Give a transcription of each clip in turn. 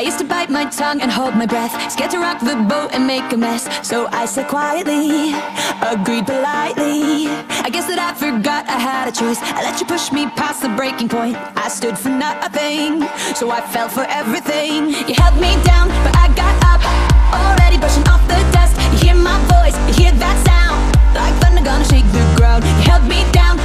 I used to bite my tongue and hold my breath Scared to rock the boat and make a mess. So I said quietly, agreed politely. I guess that I forgot I had a choice. I let you push me past the breaking point. I stood for nothing, so I fell for everything. You held me down, but I got up Already brushing off the dust. You hear my voice, you hear that sound Like thunder gonna shake the ground. You held me down,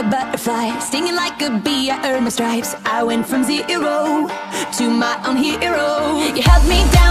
a butterfly, stinging like a bee. I earned my stripes. I went from zero to my own hero. You held me down,